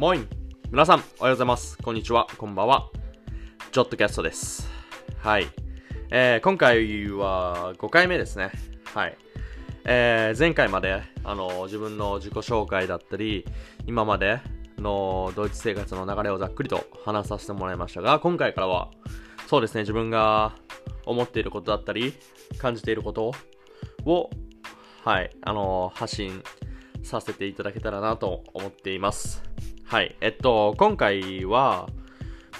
モイン皆さん、おはようございます。こんにちは。こんばんは。ジョットキャストです。はい。えー今回は5回目ですね。はい。えー前回まで、あの、自分の自己紹介だったり、今までのドイツ生活の流れをざっくりと話させてもらいましたが、今回からは、そうですね、自分が思っていることだったり、感じていることを、はい、あの、発信させていただけたらなと思っています。はい、えっと、今回は、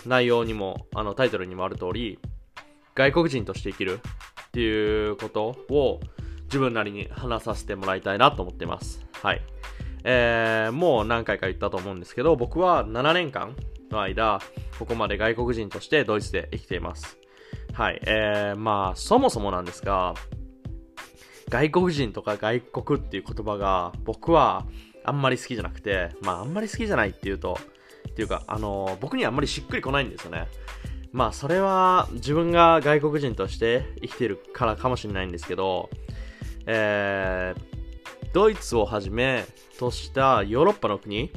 内容にも、あの、タイトルにもある通り、外国人として生きるっていうことを自分なりに話させてもらいたいなと思っています。はい。えー、もう何回か言ったと思うんですけど、僕は7年間の間、ここまで外国人としてドイツで生きています。はい。えー、まあ、そもそもなんですが、外国人とか外国っていう言葉が僕はあんまり好きじゃなくて、まああんまり好きじゃないっていうと、っていうか、あの僕にはあんまりしっくりこないんですよね。まあそれは自分が外国人として生きてるからかもしれないんですけど、えー、ドイツをはじめとしたヨーロッパの国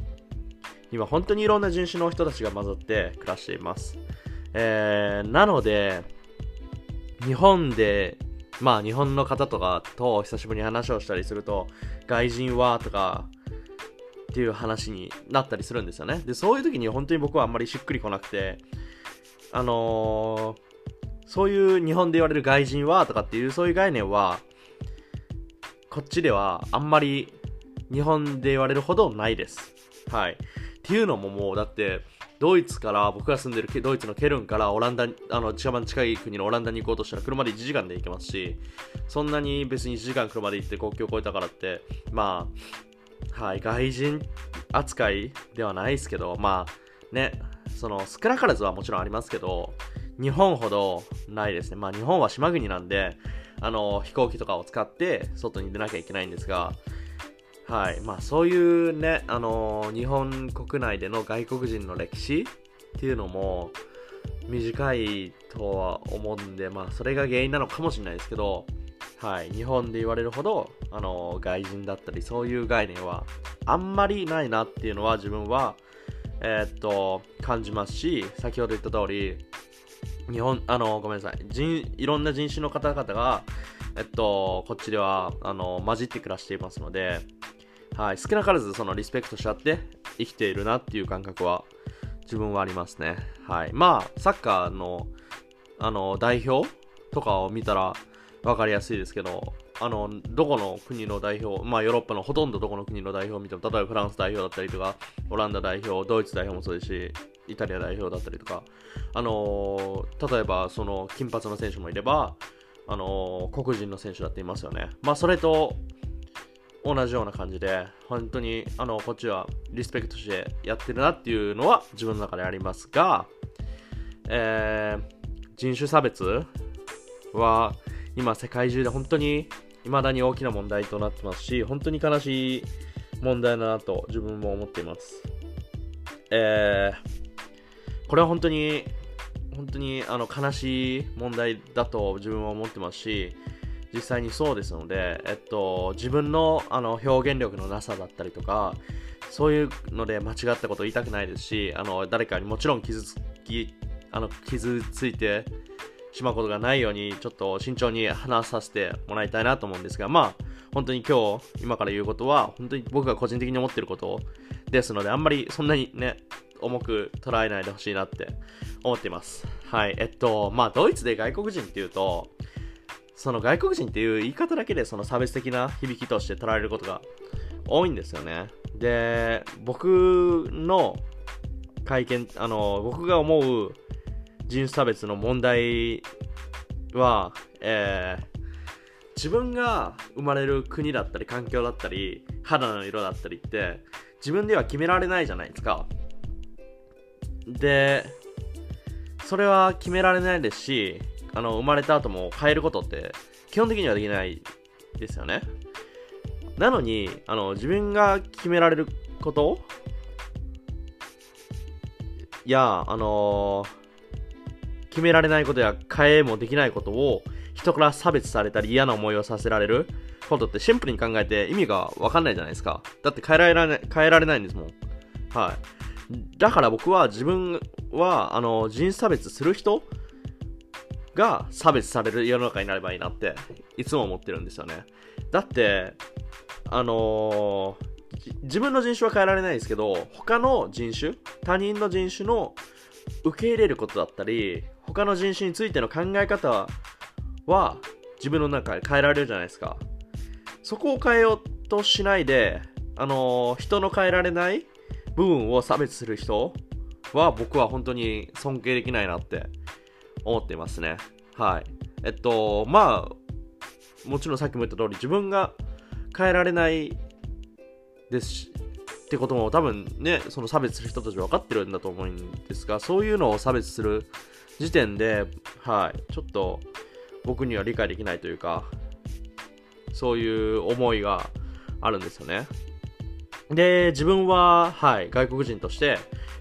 には本当にいろんな人種の人たちが混ざって暮らしています。えー、なので、日本でまあ日本の方とかと久しぶりに話をしたりすると外人はとかっていう話になったりするんですよね。でそういう時に本当に僕はあんまりしっくりこなくてあのーそういう日本で言われる外人はとかっていうそういう概念はこっちではあんまり日本で言われるほどないです。はい。っていうのももうだってドイツから僕が住んでるドイツのケルンからオランダあの一番近い国のオランダに行こうとしたら車で1時間で行けますしそんなに別に1時間車で行って国境を越えたからってまあはい外人扱いではないですけどまあねその少なからずはもちろんありますけど日本ほどないですねまあ日本は島国なんであの飛行機とかを使って外に出なきゃいけないんですがはい。まあそういうね、あの日本国内での外国人の歴史っていうのも短いとは思うんで、まあそれが原因なのかもしれないですけど、はい。日本で言われるほど、あの外人だったりそういう概念はあんまりないなっていうのは自分は、えーっと、感じますし、先ほど言った通り、日本、あの、ごめんなさい。人、いろんな人種の方々が、えっと、こっちでは、あの、混じって暮らしていますので、はい、少なからずそのリスペクトし合って生きているなっていう感覚は自分はありますね。はい。まあ、サッカーの、あの、代表とかを見たら分かりやすいですけど、あの、どこの国の代表、まあ、ヨーロッパのほとんどどこの国の代表を見ても、例えばフランス代表だったりとか、オランダ代表、ドイツ代表もそうですし、イタリア代表だったりとか、あの例えば、その、金髪の選手もいれば、あの黒人の選手だっていますよね。まあ、それと同じような感じで、本当に、あの、こっちはリスペクトしてやってるなっていうのは自分の中でありますが、えー人種差別は今世界中で本当に未だに大きな問題となってますし、本当に悲しい問題だなと自分も思っています。えーこれは本当に、本当にあの悲しい問題だと自分は思ってますし、実際にそうですので、えっと、自分のあの表現力のなさだったりとか、そういうので間違ったことを言いたくないですし、あの誰かにもちろん傷つき、あの傷ついてしまうことがないように、ちょっと慎重に話させてもらいたいなと思うんですが、まあ、本当に今日、今から言うことは、本当に僕が個人的に思ってることですので、あんまりそんなにね、重く捉えないでほしいなって思っています。はい。えっと、まあ、ドイツで外国人っていうと、その外国人っていう言い方だけでその差別的な響きとして捉えることが多いんですよね。で、僕の会見、あの、僕が思う人種差別の問題は、えー自分が生まれる国だったり環境だったり肌の色だったりって自分では決められないじゃないですか。で、それは決められないですし、あの生まれた後も変えることって基本的にはできないですよね。なのに、あの自分が決められることや、あの決められないことや変えもできないことを人から差別されたり嫌な思いをさせられることってシンプルに考えて意味がわかんないじゃないですか。だって変えられない変えられないんですもん。はい。だから僕は自分は、あの、人種差別する人が差別される世の中になればいいなって、いつも思ってるんですよね。だって、あのー、自分の人種は変えられないですけど、他の人種、他人の人種の受け入れることだったり、他の人種についての考え方は自分の中で変えられるじゃないですか。そこを変えようとしないで、あの、人の変えられない部分を差別する人は僕は本当に尊敬できないなって思っていますね。はい。えっと、まあ、もちろんさっきも言った通り自分が変えられないですし、ってことも多分ね、その差別する人たち分かってるんだと思うんですが、そういうのを差別する時点で、はい、ちょっと僕には理解できないというか、そういう思いがあるんですよね。で、自分は、はい、外国人として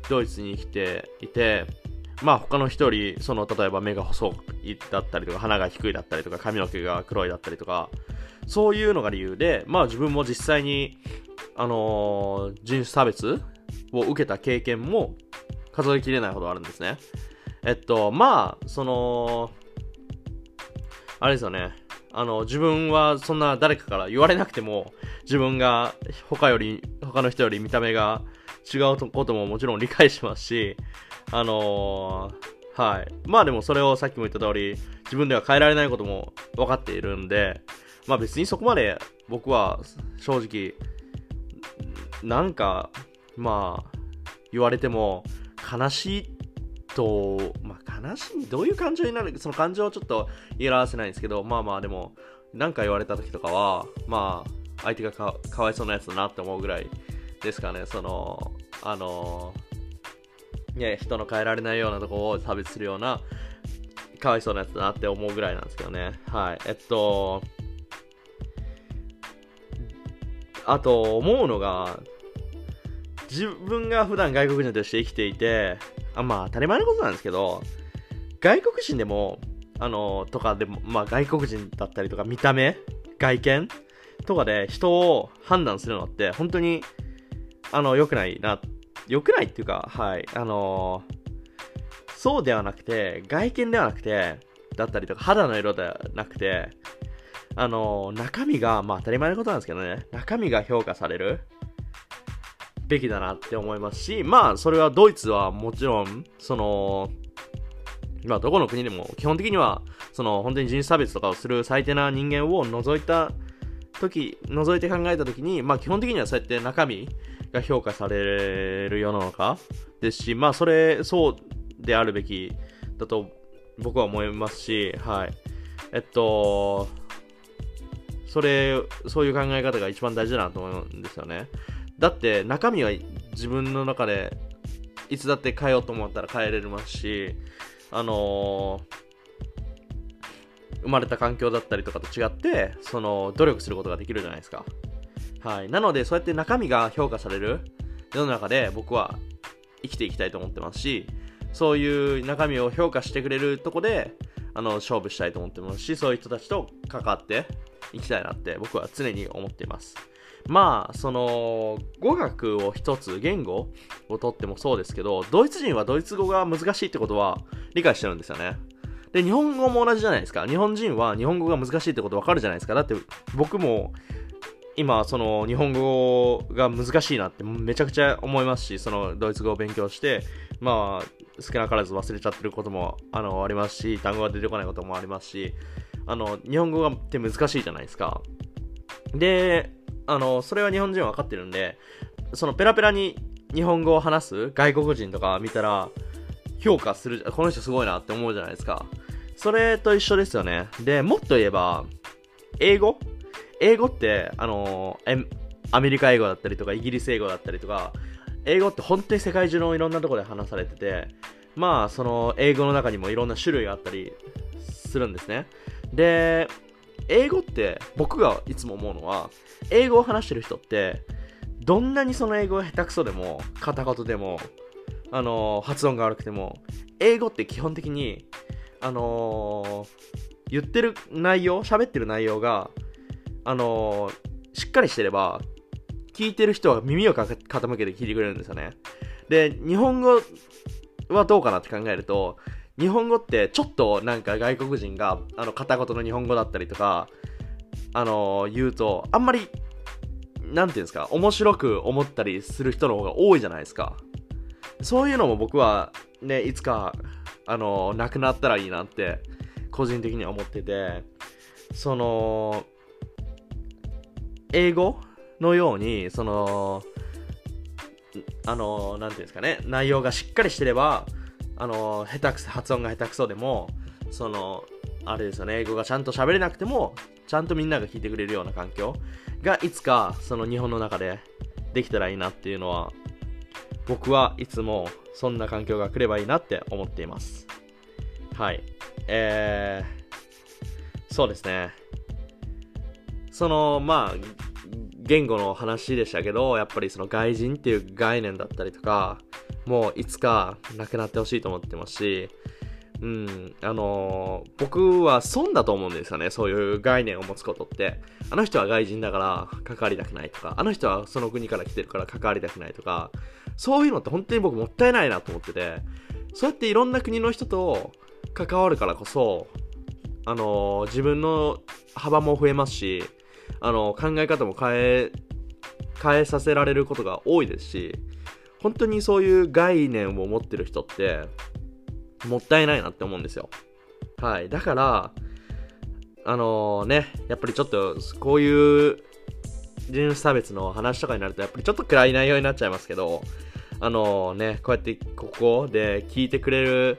ドイツに来ていて、まあ他の人より、その例えば目が細いだったりとか、鼻が低いだったりとか、髪の毛が黒いだったりとか、そういうのが理由で、まあ自分も実際に、あのー、人種差別を受けた経験も数えきれないほどあるんですね。えっと、まあ、その、あれですよね。あの、自分はそんな誰かから言われなくても、自分が他より、他の人より見た目が違うことももちろん理解しますし、あのー、はい。まあでもそれをさっきも言った通り、自分では変えられないことも分かっているんで、まあ別にそこまで僕は正直、なんか、まあ、言われても悲しいと、まあ悲しい、どういう感情になるその感情はちょっと言い表せないんですけど、まあまあでも、なんか言われた時とかは、まあ、相手がかわいそうなやつだなって思うぐらいですかね、その、あの、ね、人の変えられないようなとこを差別するような、かわいそうなやつだなって思うぐらいなんですけどね。はい。えっと、あと思うのが、自分が普段外国人として生きていて、あまあ当たり前のことなんですけど、外国人でも、あの、とかでも、まあ外国人だったりとか見た目、外見とかで人を判断するのって本当に、あの、良くないな、良くないっていうか、はい、あのそうではなくて、外見ではなくて、だったりとか、肌の色ではなくて、あの中身が、まあ当たり前のことなんですけどね、中身が評価されるべきだなって思いますし、まあそれはドイツはもちろん、その、まあどこの国でも基本的には、その本当に人種差別とかをする最低な人間を除いた時、除いて考えた時に、まあ基本的にはそうやって中身が評価される世の中ですし、まあそれ、そうであるべきだと僕は思いますし、はい。えっと、それ、そういう考え方が一番大事だなと思うんですよね。だって中身は自分の中でいつだって変えようと思ったら変えれますし、あのー、生まれた環境だったりとかと違って、その努力することができるじゃないですか。はい。なので、そうやって中身が評価される世の中で僕は生きていきたいと思ってますし、そういう中身を評価してくれるとこで、あの、勝負したいと思ってますし、そういう人たちと関わっていきたいなって僕は常に思っています。まあ、その、語学を一つ、言語をとってもそうですけど、ドイツ人はドイツ語が難しいってことは理解してるんですよね。で、日本語も同じじゃないですか。日本人は日本語が難しいってことわかるじゃないですか。だって僕も今、その日本語が難しいなってめちゃくちゃ思いますし、そのドイツ語を勉強して、まあ、少なからず忘れちゃってることもあのありますし、単語が出てこないこともありますし、あの、日本語がって難しいじゃないですか。で、あの、それは日本人は分かってるんで、そのペラペラに日本語を話す外国人とか見たら、評価する、この人すごいなって思うじゃないですか。それと一緒ですよね。で、もっと言えば、英語？英語って、あのアメリカ英語だったりとか、イギリス英語だったりとか、英語って本当に世界中のいろんなところで話されてて、まあ、その英語の中にもいろんな種類があったりするんですね。で、英語って僕がいつも思うのは、英語を話してる人って、どんなにその英語が下手くそでも、片言でも、あの、発音が悪くても、英語って基本的に、あのー、言ってる内容、喋ってる内容が、あのー、しっかりしてれば、聞いてる人は耳を傾けて聞いてくれるんですよね。で、日本語はどうかなって考えると、日本語ってちょっとなんか外国人があの片言の日本語だったりとか、あの言うと、あんまり、なんていうんですか、面白く思ったりする人の方が多いじゃないですか。そういうのも僕はね、いつか、あのなくなったらいいなって、個人的には思ってて、その、英語のように、その、あの、なんていうんですかね、内容がしっかりしてれば、あの、下手くそ、発音が下手くそでも、その、あれですよね、英語がちゃんと喋れなくても、ちゃんとみんなが聞いてくれるような環境がいつか、その日本の中でできたらいいなっていうのは、僕はいつもそんな環境が来ればいいなって思っています。はい。えー、そうですね。その、まあ、言語の話でしたけど、やっぱりその外人っていう概念だったりとか、もういつかなくなってほしいと思ってますし、うん、あのー、僕は損だと思うんですよね、そういう概念を持つことって。あの人は外人だから関わりたくないとか、あの人はその国から来てるから関わりたくないとか、そういうのって本当に僕もったいないなと思ってて、そうやっていろんな国の人と関わるからこそ、あのー、自分の幅も増えますし、あの考え方も変え変えさせられることが多いですし本当にそういう概念を持ってる人ってもったいないなって思うんですよ。はい。だからあのー、ねやっぱりちょっとこういう人種差別の話とかになるとやっぱりちょっと暗い内容になっちゃいますけどあのー、ねこうやってここで聞いてくれる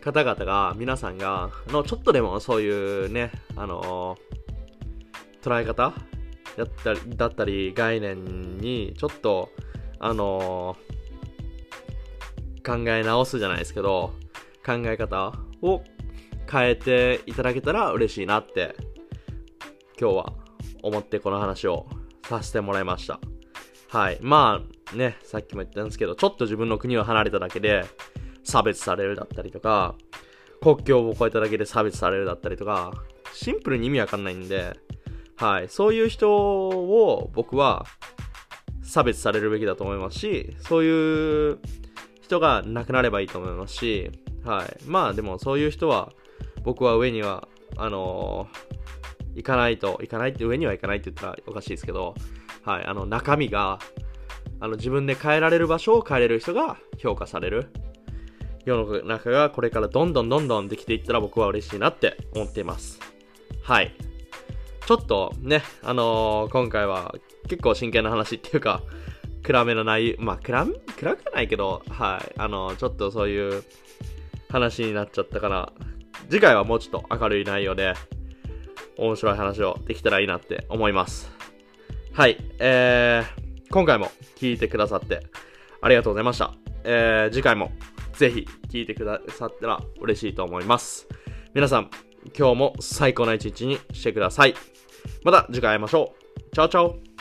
方々が皆さんがのちょっとでもそういうねあのー捉え方？だったりだったり概念にちょっとあのー、考え直すじゃないですけど考え方を変えていただけたら嬉しいなって今日は思ってこの話をさせてもらいました。はい。まあねさっきも言ったんですけどちょっと自分の国を離れただけで差別されるだったりとか国境を越えただけで差別されるだったりとかシンプルに意味わかんないんではい、そういう人を僕は差別されるべきだと思いますし、そういう人がなくなればいいと思いますし、はい、まあでもそういう人は僕は上には、あのー、行かないと、行かないって、上には行かないって言ったらおかしいですけど、はい、あの中身が、あの自分で変えられる場所を変えれる人が評価される。世の中がこれからどんどんどんどんできていったら僕は嬉しいなって思っています。はい。ちょっとね、あのー、今回は結構真剣な話っていうか、暗めの内容、まあ暗、暗くはないけど、はい、あのー、ちょっとそういう話になっちゃったから、次回はもうちょっと明るい内容で、面白い話をできたらいいなって思います。はい、えー、今回も聞いてくださってありがとうございました。えー、次回もぜひ聞いてくださったら嬉しいと思います。皆さん、今日も最高な一日にしてください。また次回会いましょう。チャオチャオ